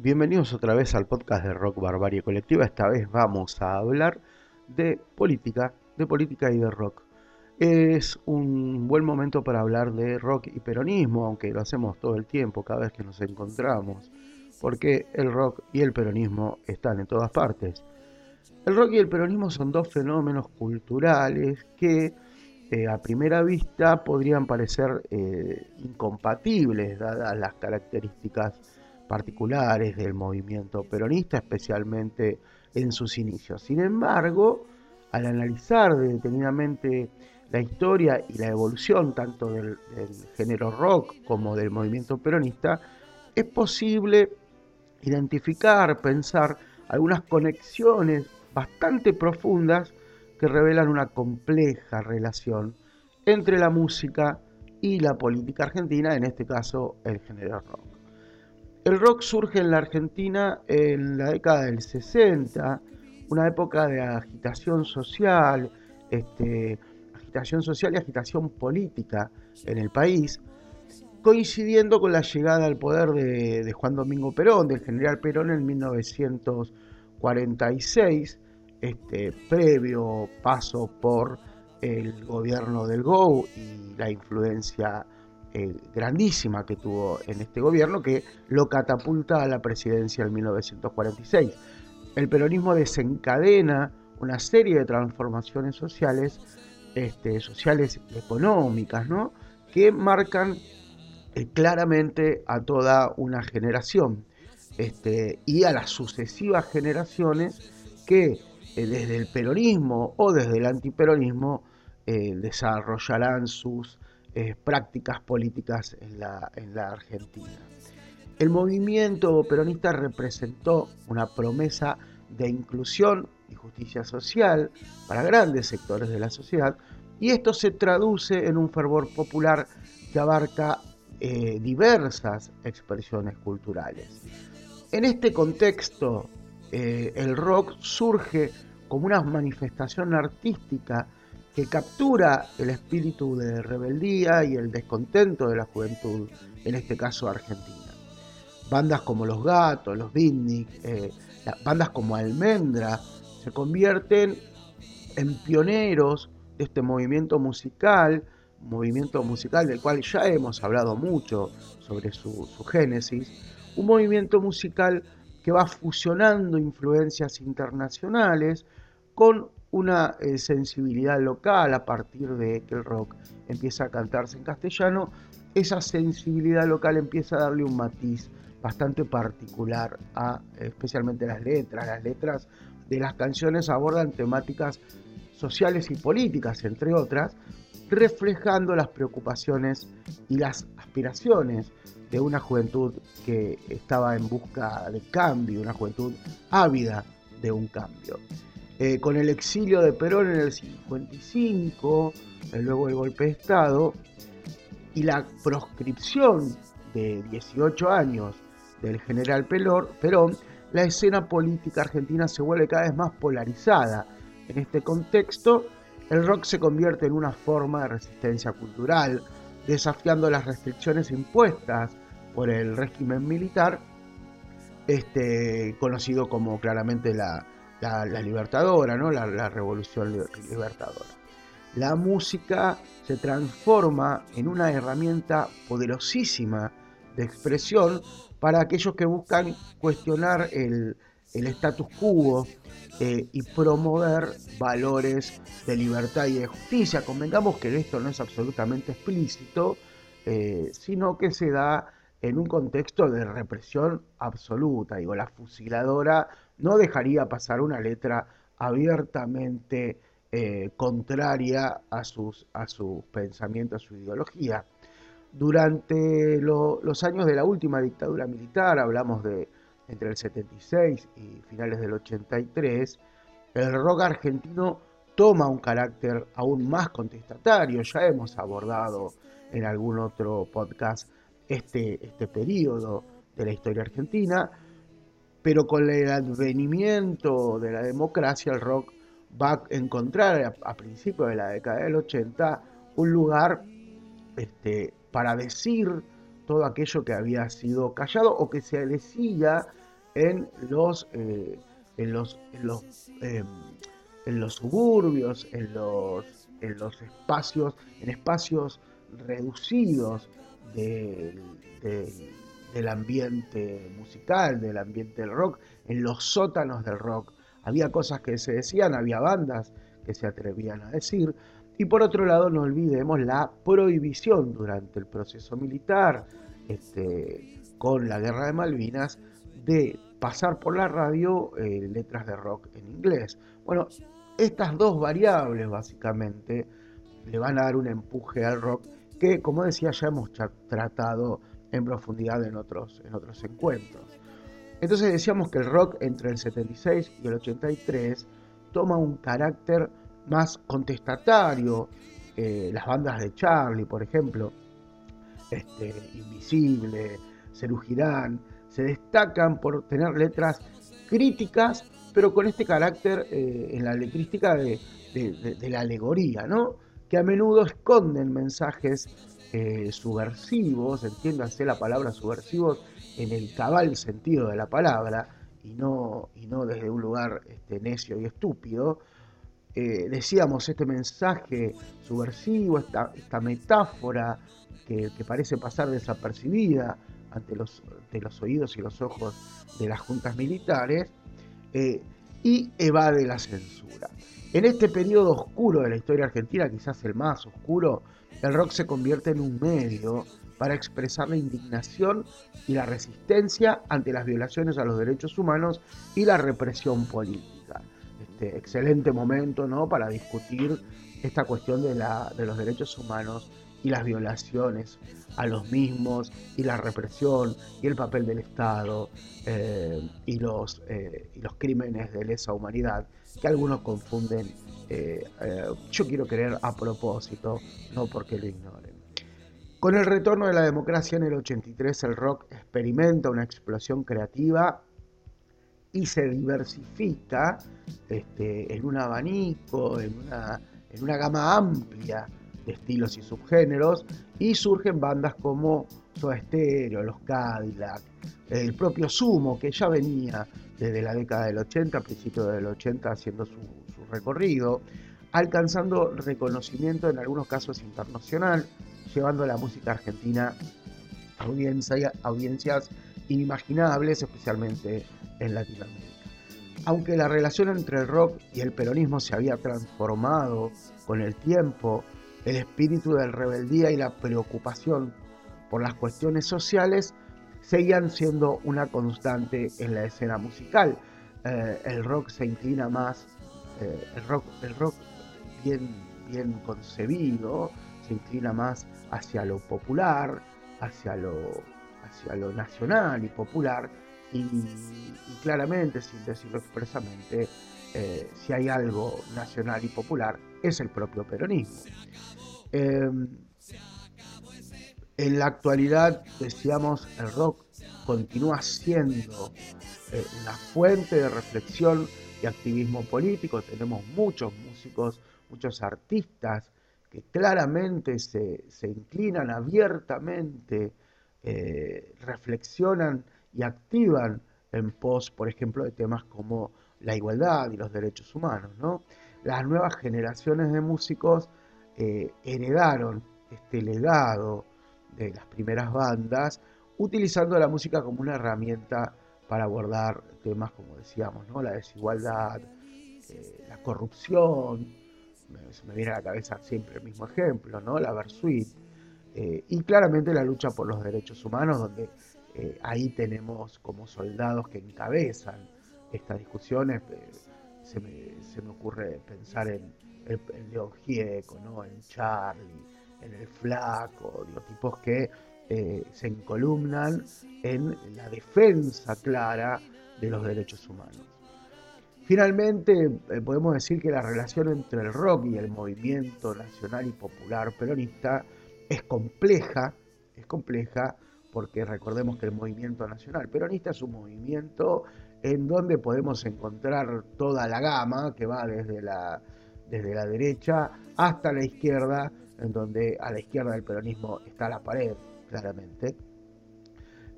Bienvenidos otra vez al podcast de Rock Barbarie Colectiva. Esta vez vamos a hablar de política, de política y de rock. Es un buen momento para hablar de rock y peronismo, aunque lo hacemos todo el tiempo, cada vez que nos encontramos, porque el rock y el peronismo están en todas partes. El rock y el peronismo son dos fenómenos culturales que eh, a primera vista podrían parecer eh, incompatibles, dadas las características particulares del movimiento peronista, especialmente en sus inicios. Sin embargo, al analizar detenidamente la historia y la evolución tanto del, del, género rock como del movimiento peronista, es posible identificar, pensar algunas conexiones bastante profundas que revelan una compleja relación entre la música y la política argentina, en este caso el género rock. El rock surge en la Argentina en la década del 60, una época de agitación social, este, agitación social y agitación política en el país, coincidiendo con la llegada al poder de, Juan Domingo Perón, del general Perón en 1946, este previo paso por el gobierno del GO y la influencia eh, grandísima que tuvo en este gobierno que lo catapulta a la presidencia en 1946. El peronismo desencadena una serie de transformaciones sociales, este, sociales económicas, ¿no? que marcan eh, claramente a toda una generación este, y a las sucesivas generaciones que eh, desde el peronismo o desde el antiperonismo desarrollarán sus eh, prácticas políticas en la, en la Argentina. El movimiento peronista representó una promesa de inclusión y justicia social para grandes sectores de la sociedad y esto se traduce en un fervor popular que abarca diversas expresiones culturales. En este contexto, el rock surge como una manifestación artística que captura el espíritu de rebeldía y el descontento de la juventud, en este caso argentina. Bandas como Los Gatos, Los Beatnik, eh, bandas como Almendra se convierten en pioneros de este movimiento musical, movimiento musical del cual ya hemos hablado mucho sobre su, su génesis, un movimiento musical que va fusionando influencias internacionales con una eh, sensibilidad local a partir de que el rock empieza a cantarse en castellano, esa sensibilidad local empieza a darle un matiz bastante particular a especialmente las letras. Las letras de las canciones abordan temáticas sociales y políticas, entre otras, reflejando las preocupaciones y las aspiraciones de una juventud que estaba en busca de cambio, una juventud ávida de un cambio. Eh, con el exilio de Perón en el 55, eh, luego el golpe de Estado, y la proscripción de 18 años del general Perón, la escena política argentina se vuelve cada vez más polarizada. En este contexto, el rock se convierte en una forma de resistencia cultural, desafiando las restricciones impuestas por el régimen militar, este, conocido como claramente la, libertadora, ¿no? la, revolución libertadora. La música se transforma en una herramienta poderosísima de expresión para aquellos que buscan cuestionar el, el status quo eh, y promover valores de libertad y de justicia. Convengamos que esto no es absolutamente explícito, eh, sino que se da en un contexto de represión absoluta. Digo, la fusiladora no dejaría pasar una letra abiertamente eh, contraria a sus, a sus pensamientos, a su ideología. Durante los años de la última dictadura militar, hablamos de entre el 76 y finales del 83, el rock argentino toma un carácter aún más contestatario. Ya hemos abordado en algún otro podcast este, este periodo de la historia argentina, pero con el advenimiento de la democracia, el rock va a encontrar a, principios de la década del 80 un lugar este, para decir todo aquello que había sido callado o que se decía en los, eh, en los, en los, em, en los suburbios, en los, en los espacios, en espacios reducidos del, del ambiente musical, del ambiente del rock, en los sótanos del rock. Había cosas que se decían, había bandas que se atrevían a decir. Y por otro lado, no olvidemos la prohibición durante el proceso militar, este, con la guerra de Malvinas, de pasar por la radio eh, letras de rock en inglés. Bueno, estas dos variables básicamente le van a dar un empuje al rock que, como decía, ya hemos tratado en profundidad en otros, en otros encuentros. Entonces decíamos que el rock entre el 76 y el 83 toma un carácter más contestatario. Eh, las bandas de Charlie, por ejemplo, este, Invisible, Cerú se destacan por tener letras críticas, pero con este carácter eh, en la letrística de, la alegoría, ¿no? que a menudo esconden mensajes eh, subversivos, entiéndase la palabra subversivos en el cabal sentido de la palabra, y no, y no desde un lugar este, necio y estúpido, eh, decíamos, este mensaje subversivo, esta, esta metáfora que, parece pasar desapercibida ante los, los oídos y los ojos de las juntas militares, eh, y evade la censura. En este periodo oscuro de la historia argentina, quizás el más oscuro, el rock se convierte en un medio para expresar la indignación y la resistencia ante las violaciones a los derechos humanos y la represión política. Este excelente momento ¿no? para discutir esta cuestión de, la, de los derechos humanos y las violaciones a los mismos y la represión y el papel del Estado eh, y, los, eh, y los crímenes de lesa humanidad que algunos confunden, eh, yo quiero creer a propósito, no porque lo ignoren. Con el retorno de la democracia en el 83 el rock experimenta una explosión creativa y se diversifica este, en un abanico, en una, en una gama amplia estilos y subgéneros, y surgen bandas como Soda Stereo, Los Cadillac, el propio Sumo, que ya venía desde la década del 80, a principios del 80, haciendo su, recorrido, alcanzando reconocimiento en algunos casos internacional, llevando la música argentina a audiencias inimaginables, especialmente en Latinoamérica. Aunque la relación entre el rock y el peronismo se había transformado con el tiempo, el espíritu de rebeldía y la preocupación por las cuestiones sociales seguían siendo una constante en la escena musical. Eh, el rock se inclina más, eh, el, rock, el rock bien, bien concebido, se inclina más hacia lo popular, hacia lo, hacia lo nacional y popular, y, claramente, sin decirlo expresamente, eh, si hay algo nacional y popular, es el propio peronismo. Em, en la actualidad, decíamos, el rock continúa siendo eh, una fuente de reflexión y activismo político. Tenemos muchos músicos, muchos artistas que claramente se, inclinan abiertamente, eh, reflexionan y activan en pos, por ejemplo, de temas como la igualdad y los derechos humanos. ¿no? Las nuevas generaciones de músicos eh, heredaron este legado de las primeras bandas, utilizando la música como una herramienta para abordar temas como decíamos, ¿no? la desigualdad, eh, la corrupción, me, viene a la cabeza siempre el mismo ejemplo, ¿no? la Versuit, eh, y claramente la lucha por los derechos humanos, donde ahí tenemos como soldados que encabezan estas discusiones. se me ocurre pensar en el, León Gieco, ¿no? en Charlie, en el Flaco, digo, tipos que eh, se encolumnan en la defensa clara de los derechos humanos. Finalmente, eh, podemos decir que la relación entre el rock y el movimiento nacional y popular peronista es compleja, es compleja porque recordemos que el movimiento nacional peronista es un movimiento en donde podemos encontrar toda la gama que va desde la desde la derecha hasta la izquierda, en donde a la izquierda del peronismo está la pared, claramente.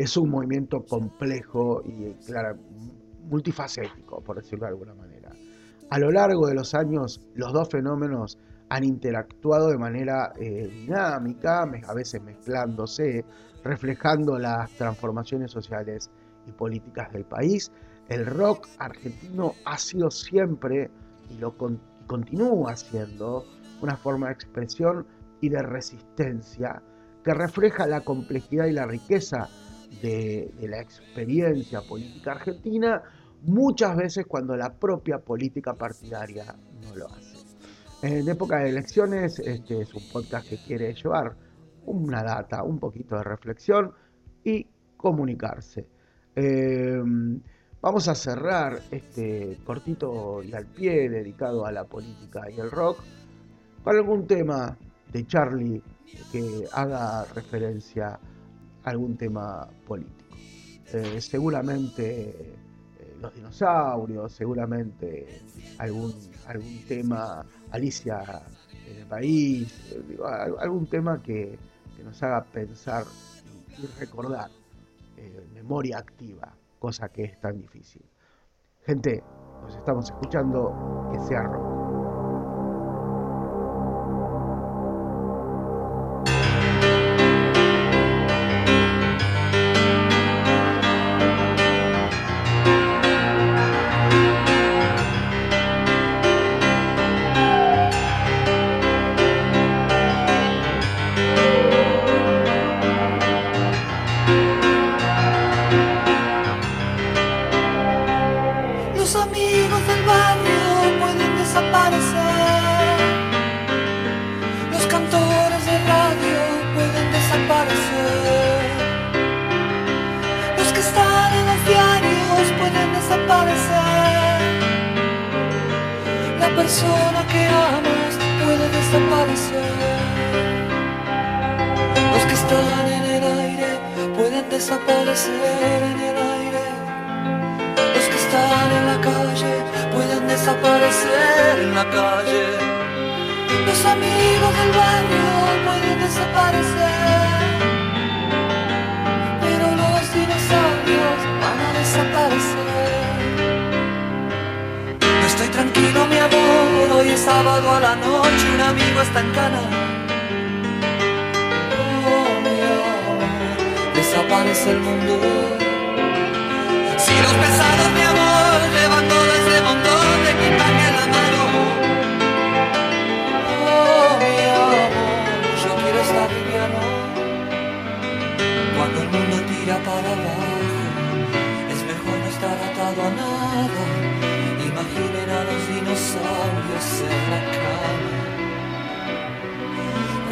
Es un movimiento complejo y claro, multifacético, por decirlo de alguna manera. A lo largo de los años, los dos fenómenos han interactuado de manera eh, dinámica, a veces mezclándose, reflejando las transformaciones sociales y políticas del país. El rock argentino ha sido siempre, y lo continúa siendo, una forma de expresión y de resistencia que refleja la complejidad y la riqueza de, la experiencia política argentina, muchas veces cuando la propia política partidaria no lo hace. En época de elecciones, este es un podcast que quiere llevar una data, un poquito de reflexión y comunicarse. Em, vamos a cerrar este cortito y al pie dedicado a la política y el rock con algún tema de Charlie que haga referencia algún tema político. Eh, seguramente eh, los dinosaurios, seguramente algún, algún tema Alicia en el país, eh, algún tema que, nos haga pensar y, recordar memoria activa, cosa que es tan difícil. Gente, nos estamos escuchando, que sea rock. persona que amas puede desaparecer. Los que están en el aire pueden desaparecer en el aire. Los que están en la calle pueden desaparecer en la calle. Los amigos del barrio pueden la noche un amigo está en cana. Oh, mi amor, desaparece el mundo. Si los pesados